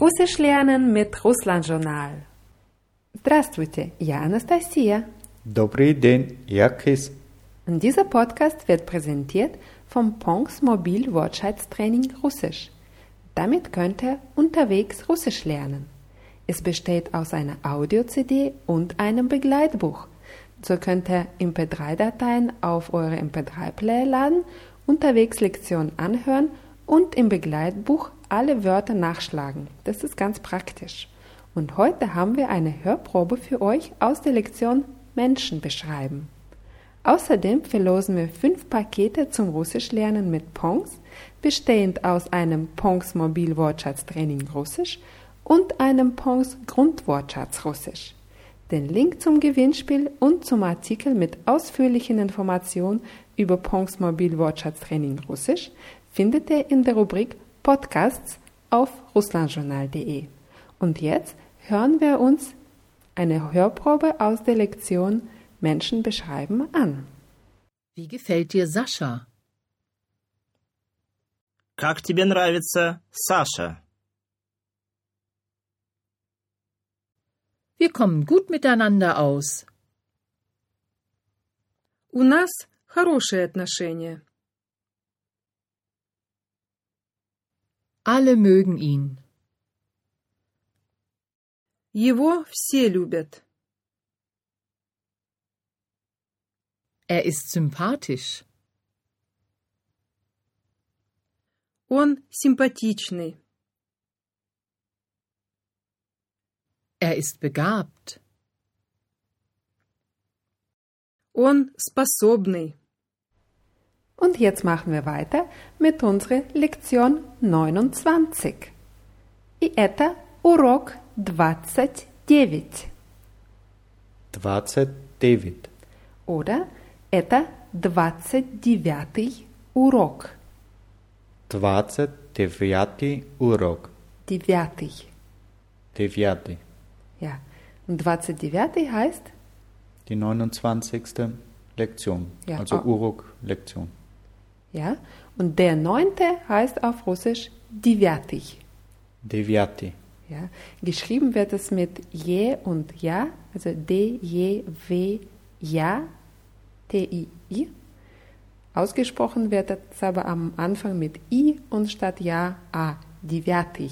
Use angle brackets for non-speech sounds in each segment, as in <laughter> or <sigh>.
Russisch lernen mit Russland-Journal. Здравствуйте, я Анастасия. Добрый день, я Chris. Und dieser Podcast wird präsentiert vom Pongs Mobil Wortschatz-Training Russisch. Damit könnt ihr unterwegs Russisch lernen. Es besteht aus einer Audio-CD und einem Begleitbuch. So könnt ihr MP3-Dateien auf eure MP3-Player laden, unterwegs Lektionen anhören und im Begleitbuch alle Wörter nachschlagen. Das ist ganz praktisch. Und heute haben wir eine Hörprobe für euch aus der Lektion Menschen beschreiben. Außerdem verlosen wir fünf Pakete zum Russischlernen mit Pongs, bestehend aus einem Pongs Mobilwortschatztraining Russisch und einem Pongs Grundwortschatz Russisch. Den Link zum Gewinnspiel und zum Artikel mit ausführlichen Informationen über Pongs Mobilwortschatztraining Russisch findet ihr in der Rubrik Podcasts auf russlandjournal.de. Und jetzt hören wir uns eine Hörprobe aus der Lektion Menschen beschreiben an. Wie gefällt dir Sascha? Как тебе нравится Саша? Wir kommen gut miteinander aus. У нас хорошие отношения. Alle mögen ihn. Его все любят. Er ist sympathisch. Он симпатичный. Er ist begabt. Он способный. Und jetzt machen wir weiter mit unserer Lektion 29. И это урок 29. 29. Oder это 29 урок. 29 урок. Девятый. 9. Ja. Und 29 heißt? Die 29. Lektion. Ja, Also oh. Urok-Lektion. Ja. Und der neunte heißt auf Russisch Девятый. 9. Ja. Geschrieben wird es mit Je und Ja, also D, Je, W, Ja, T, I, I. Ausgesprochen wird es aber am Anfang mit I und statt Ja, A, Девятый.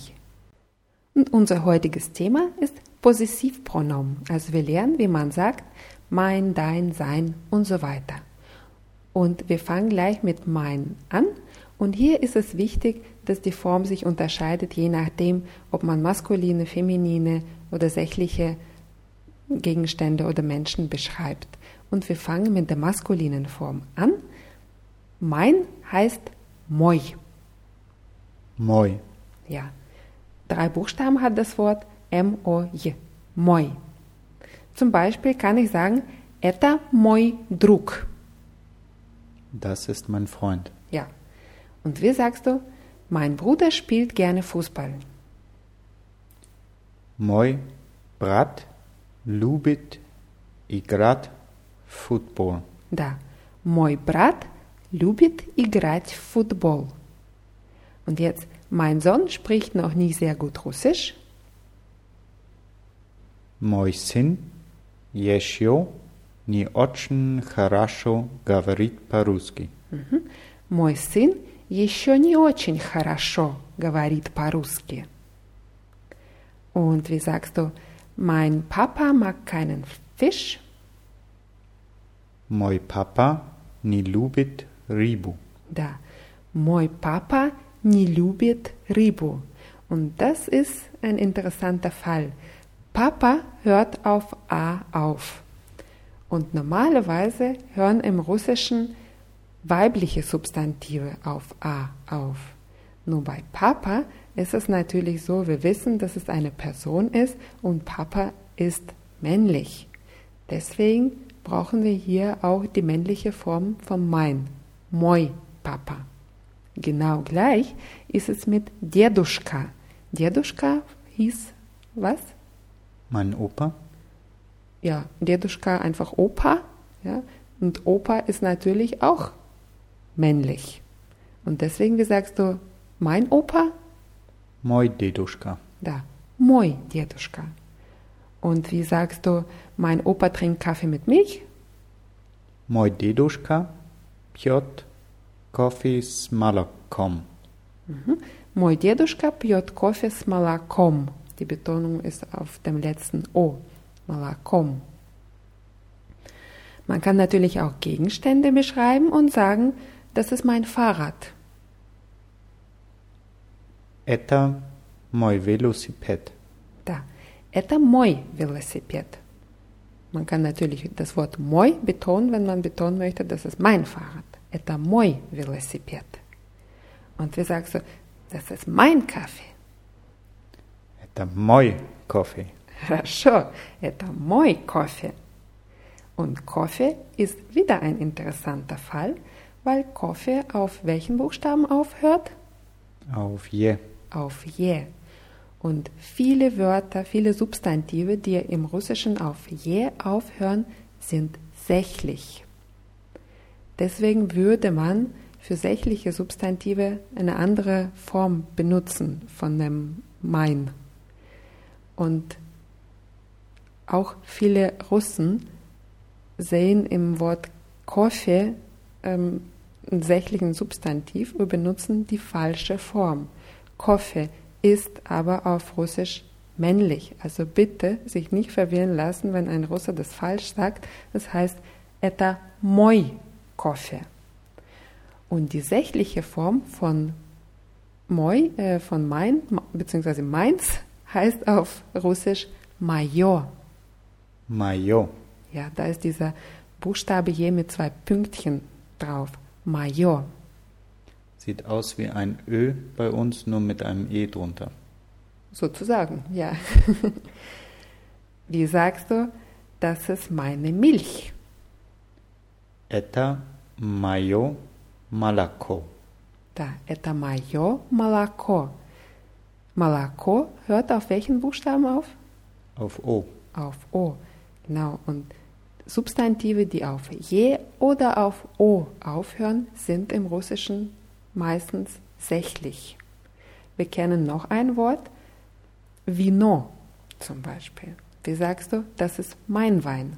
Und unser heutiges Thema ist Possessivpronomen. Also wir lernen, wie man sagt, mein, dein, sein und so weiter. Und wir fangen gleich mit mein an. Und hier ist es wichtig, dass die Form sich unterscheidet, je nachdem, ob man maskuline, feminine oder sächliche Gegenstände oder Menschen beschreibt. Und wir fangen mit der maskulinen Form an. Mein heißt moi. Moi. Ja. Drei Buchstaben hat das Wort M-O-J. Moi. Zum Beispiel kann ich sagen, это мой друг. Das ist mein Freund. Ja. Und wie sagst du, mein Bruder spielt gerne Fußball. Мой брат любит играть в футбол. Да. Мой брат любит играть в футбол. Und jetzt, mein Sohn spricht noch nicht sehr gut Russisch. Мой сын еще не очень хорошо говорит по-русски. Мой сын еще не очень хорошо говорит по-русски. Und wie sagst du, mein Papa mag keinen Fisch? Мой папа не любит рыбу. Да. Мой Papa nie любит рыбу. Und das ist ein interessanter Fall. Papa hört auf A auf. Und normalerweise hören im Russischen weibliche Substantive auf A auf. Nur bei Papa ist es natürlich so, wir wissen, dass es eine Person ist und Papa ist männlich. Deswegen brauchen wir hier auch die männliche Form von mein. Moi Papa. Genau gleich ist es mit Deduschka. Deduschka hieß was? Mein Opa? ja, Deduschka einfach Opa. Ja? Und Opa ist natürlich auch männlich. Und deswegen, wie sagst du, mein Opa? Moi Deduschka. Da, moi Deduschka. Und wie sagst du, mein Opa trinkt Kaffee mit Milch? Moi Deduschka, pjot Kaffee s Malakom. Mhm. Moi Deduschka, pjot Kaffee s Malakom. Die Betonung ist auf dem letzten O Malakom. Man kann natürlich auch Gegenstände beschreiben und sagen, das ist mein Fahrrad. Это мой велосипед. Da, это мой велосипед. Man kann natürlich das Wort мой betonen, wenn man betonen möchte, das ist mein Fahrrad. Это мой велосипед. Und wie sagst du, das ist mein Kaffee. Это мой кофе. Хорошо, это мой Kaffee. Und Kaffee ist wieder ein interessanter Fall, weil Kaffee auf welchen Buchstaben aufhört? Auf je. Auf je. Und viele Wörter, viele Substantive, die im Russischen auf je aufhören, sind sächlich. Deswegen würde man für sächliche Substantive eine andere Form benutzen von dem mein. Und auch viele Russen sehen im Wort Kaffee ähm, einen sächlichen Substantiv und benutzen die falsche Form. Kaffee ist aber auf Russisch männlich. Also bitte sich nicht verwirren lassen, wenn ein Russe das falsch sagt. Das heißt, это мой Kaffee. Und die sächliche Form von moi, äh, von mein, beziehungsweise meins, <laughs> heißt auf Russisch Major. Мое. Ja, da ist dieser Buchstabe je mit zwei Pünktchen drauf. Major. Sieht aus wie ein Ö bei uns, nur mit einem E drunter. Sozusagen, ja. <laughs> Wie sagst du, das ist meine Milch? Это мое молоко. Da, это мое молоко. Молоко hört auf welchen Buchstaben auf? Auf O. Auf O. Genau. Und Substantive, die auf je oder auf o aufhören, sind im Russischen meistens sächlich. Wir kennen noch ein Wort, Vino zum Beispiel. Wie sagst du, das ist mein Wein?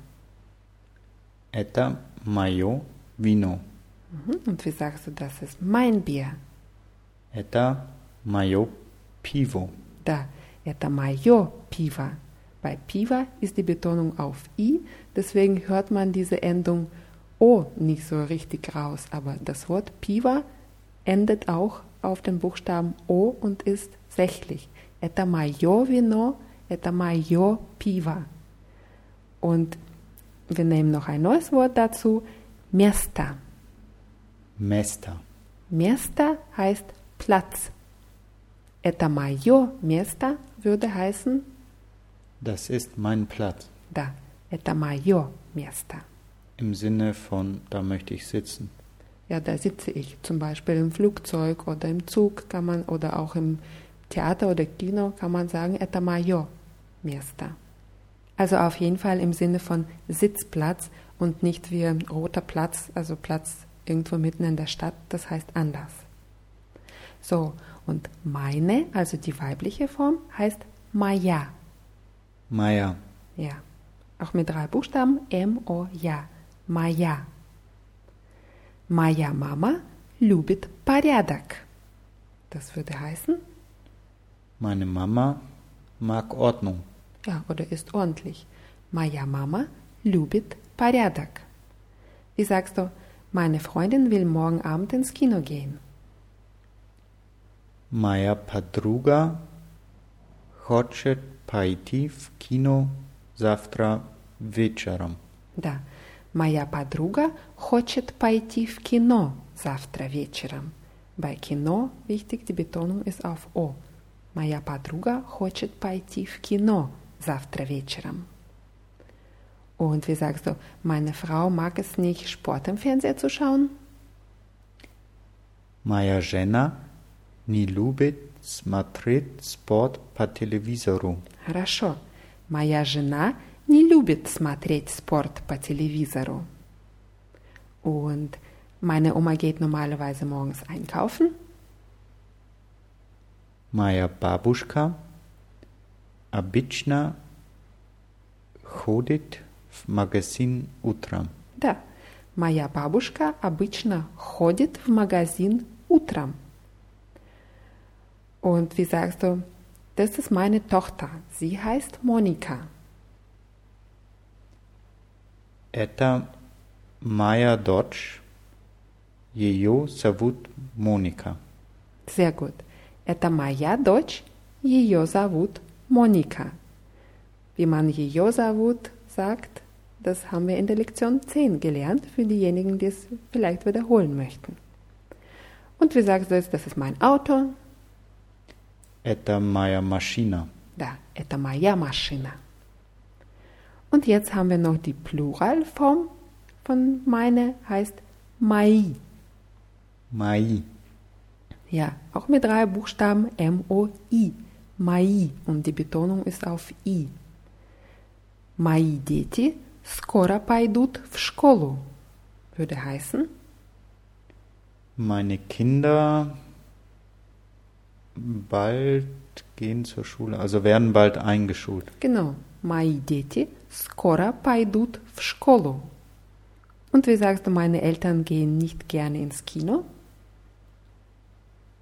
Это мое вино. Mhm. Und wie sagst du, das ist mein Bier? Это мое пиво. Da, это мое пиво. Bei Piva ist die Betonung auf i, deswegen hört man diese Endung o nicht so richtig raus. Aber das Wort Piva endet auch auf den Buchstaben o und ist sächlich. Это мое вино, это мое пиво. Und wir nehmen noch ein neues Wort dazu, место. Место. Место heißt Platz. Это мое место würde heißen Das ist mein Platz. Да, это мое место. Im Sinne von, da möchte ich sitzen. Ja, da sitze ich. Zum Beispiel im Flugzeug oder im Zug kann man oder auch im Theater oder Kino kann man sagen, это мое место. Also auf jeden Fall im Sinne von Sitzplatz und nicht wie ein roter Platz, also Platz irgendwo mitten in der Stadt, das heißt anders. So, und meine, also die weibliche Form, heißt моя. Моя. Ja, auch mit drei Buchstaben M-O-Ja. Моя. Моя мама любит порядок. Das würde heißen, Meine Mama mag Ordnung. ja, oder ist ordentlich. Моя мама любит порядок. Wie sagst du, meine Freundin will morgen Abend ins Kino gehen? Моя подруга хочет пойти в кино завтра вечером. Да, моя подруга хочет пойти в кино завтра вечером. Bei Kino wichtig, die Betonung ist auf O. Моя подруга хочет пойти в кино завтра вечером. Und wie sagst du, meine Frau mag es nicht, Sport im Fernseher zu schauen? Моя жена не любит смотреть спорт по телевизору. Хорошо. Моя жена не любит смотреть спорт по телевизору. Und meine Oma geht normalerweise morgens einkaufen. Моя бабушка обычно ходит в магазин утром. Да, моя бабушка обычно ходит в магазин утром. Und wie sagst du, das ist meine Tochter. Sie heißt Monika. Это моя дочь. Ее зовут Моника. Sehr gut. Это моя дочь. Ее зовут Monika. Wie man ее зовут sagt, das haben wir in der Lektion 10 gelernt, für diejenigen, die es vielleicht wiederholen möchten. Und wie sagst du jetzt, das ist mein Auto? Это моя машина. Да, это моя машина. Und jetzt haben wir noch die Pluralform von meine, heißt mai. Мои. Ja, auch mit drei Buchstaben M-O-I. Mai. Und die Betonung ist auf I. Мои дети скоро пойдут в школу. Würde heißen, Meine Kinder bald gehen zur Schule, also werden bald eingeschult. genau, мои дети скоро пойдут в школу. Und wie sagst du, meine Eltern gehen nicht gerne ins Kino?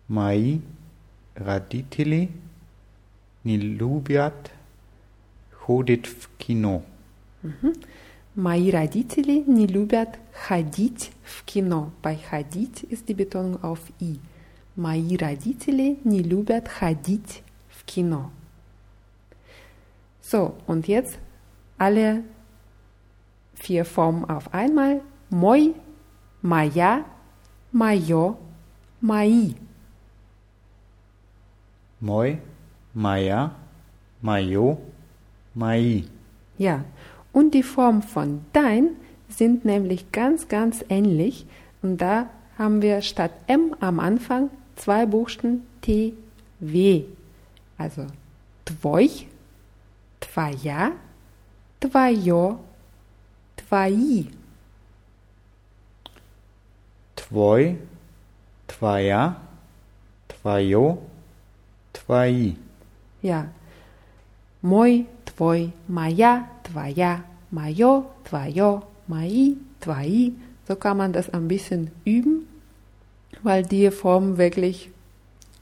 Мои родители не любят ходить в кино. Мои родители не любят ходить в кино. Bei ходить ist die Betonung auf i. Мои родители не любят ходить в кино. So, und jetzt alle vier Formen auf einmal. Мой, моя, моё, мои. Мой, моя, мое, мои. Ja, und die Form von dein sind nämlich ganz, ganz ähnlich. Und da haben wir statt M am Anfang zwei Buchstaben T, W. Also твой, твоя, твое, твои. Твой, твоя, твое, твои. Ja, мой, твой, моя, твоя, мое, твое, мои, твои. So kann man das ein bisschen üben, weil die Formen wirklich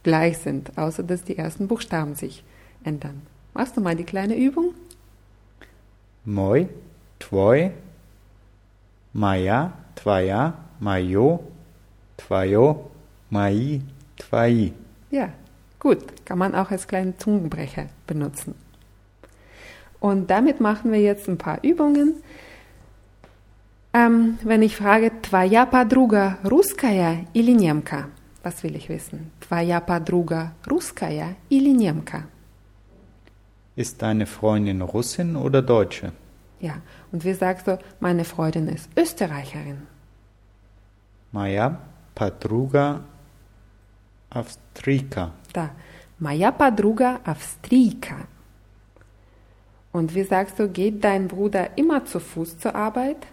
gleich sind, außer dass die ersten Buchstaben sich ändern. Machst du mal die kleine Übung? Moi, tvoj, maja, tvoja, majo, tvojo, mai, tvoi. Ja, gut. Kann man auch als kleinen Zungenbrecher benutzen. Und damit machen wir jetzt ein paar Übungen. Ähm, wenn ich frage, твоя подруга русская или немка? Was will ich wissen? Твоя подруга русская или немка? Ist deine Freundin Russin oder Deutsche? Ja, und wie sagst du, meine Freundin ist Österreicherin? Моя подруга Австрийка. Da, моя подруга австрийка. Und wie sagst du, geht dein Bruder immer zu Fuß zur Arbeit?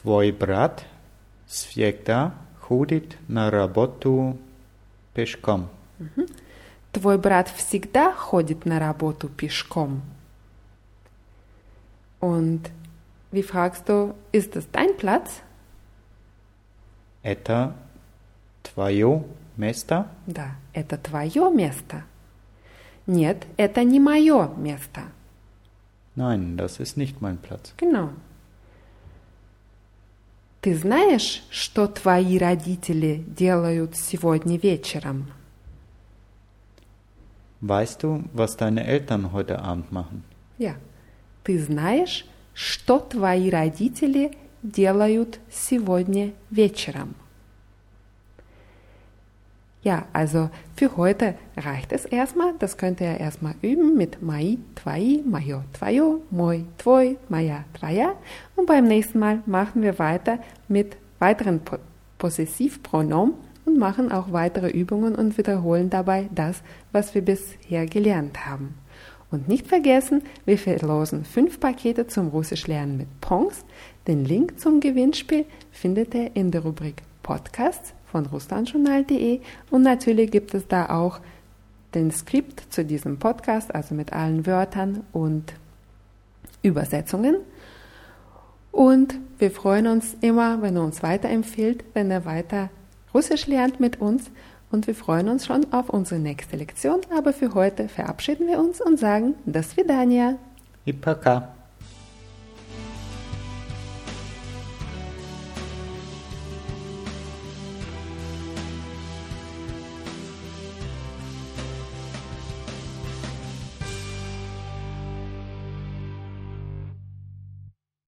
Твой брат всегда ходит на работу пешком. Твой брат всегда ходит на работу пешком. Und wie fragst du, ist das dein Platz? Это твое место? Да, это твое место. Нет, это не мое место. Nein, das ist nicht mein Platz. Genau. Ты знаешь, что твои родители делают сегодня вечером? Weißt du, was deine Eltern heute Abend machen? Ja. Ты знаешь, что твои родители делают сегодня вечером? Ja, also für heute reicht es erstmal. Das könnt ihr erstmal üben mit Mai, Twai, Mayo, Twayo, Moi, Twoi, Maya, Traya. Und beim nächsten Mal machen wir weiter mit weiteren po Possessivpronomen und machen auch weitere Übungen und wiederholen dabei das, was wir bisher gelernt haben. Und nicht vergessen, wir verlosen fünf Pakete zum Russisch lernen mit Pongs. Den Link zum Gewinnspiel findet ihr in der Rubrik Podcasts von russlandjournal.de und natürlich gibt es da auch den Skript zu diesem Podcast, also mit allen Wörtern und Übersetzungen. Und wir freuen uns immer, wenn er uns weiterempfiehlt, wenn er weiter Russisch lernt mit uns. Und wir freuen uns schon auf unsere nächste Lektion. Aber für heute verabschieden wir uns und sagen, das Vidania. И пока.